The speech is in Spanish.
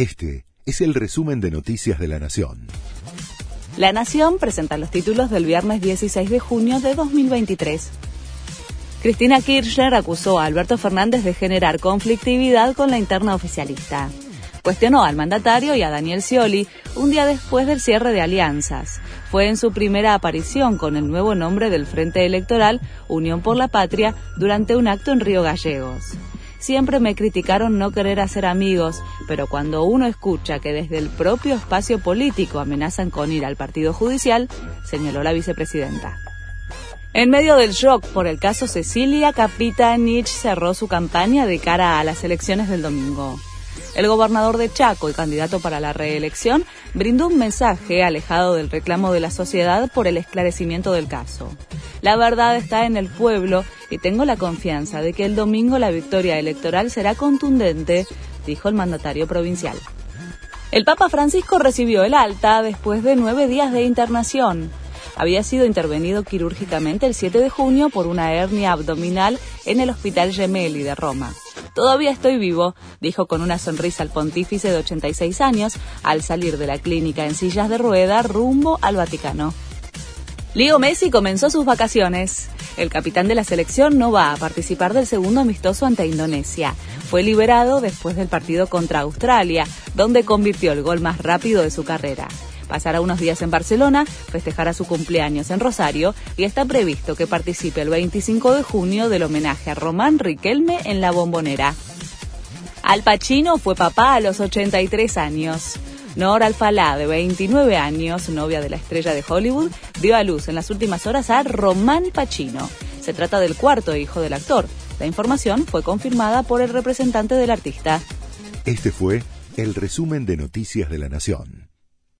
Este es el resumen de Noticias de la Nación. La Nación presenta los títulos del viernes 16 de junio de 2023. Cristina Kirchner acusó a Alberto Fernández de generar conflictividad con la interna oficialista. Cuestionó al mandatario y a Daniel Scioli un día después del cierre de alianzas. Fue en su primera aparición con el nuevo nombre del Frente Electoral Unión por la Patria durante un acto en Río Gallegos. Siempre me criticaron no querer hacer amigos, pero cuando uno escucha que desde el propio espacio político amenazan con ir al partido judicial, señaló la vicepresidenta. En medio del shock por el caso Cecilia, Capitanich cerró su campaña de cara a las elecciones del domingo. El gobernador de Chaco y candidato para la reelección brindó un mensaje alejado del reclamo de la sociedad por el esclarecimiento del caso. La verdad está en el pueblo y tengo la confianza de que el domingo la victoria electoral será contundente, dijo el mandatario provincial. El Papa Francisco recibió el alta después de nueve días de internación. Había sido intervenido quirúrgicamente el 7 de junio por una hernia abdominal en el Hospital Gemelli de Roma. Todavía estoy vivo, dijo con una sonrisa el pontífice de 86 años al salir de la clínica en sillas de rueda rumbo al Vaticano. Leo Messi comenzó sus vacaciones. El capitán de la selección no va a participar del segundo amistoso ante Indonesia. Fue liberado después del partido contra Australia, donde convirtió el gol más rápido de su carrera. Pasará unos días en Barcelona, festejará su cumpleaños en Rosario y está previsto que participe el 25 de junio del homenaje a Román Riquelme en la Bombonera. Al Pacino fue papá a los 83 años. Nora Alfalá, de 29 años, novia de la estrella de Hollywood, dio a luz en las últimas horas a Román Pacino. Se trata del cuarto hijo del actor. La información fue confirmada por el representante del artista. Este fue el resumen de Noticias de la Nación.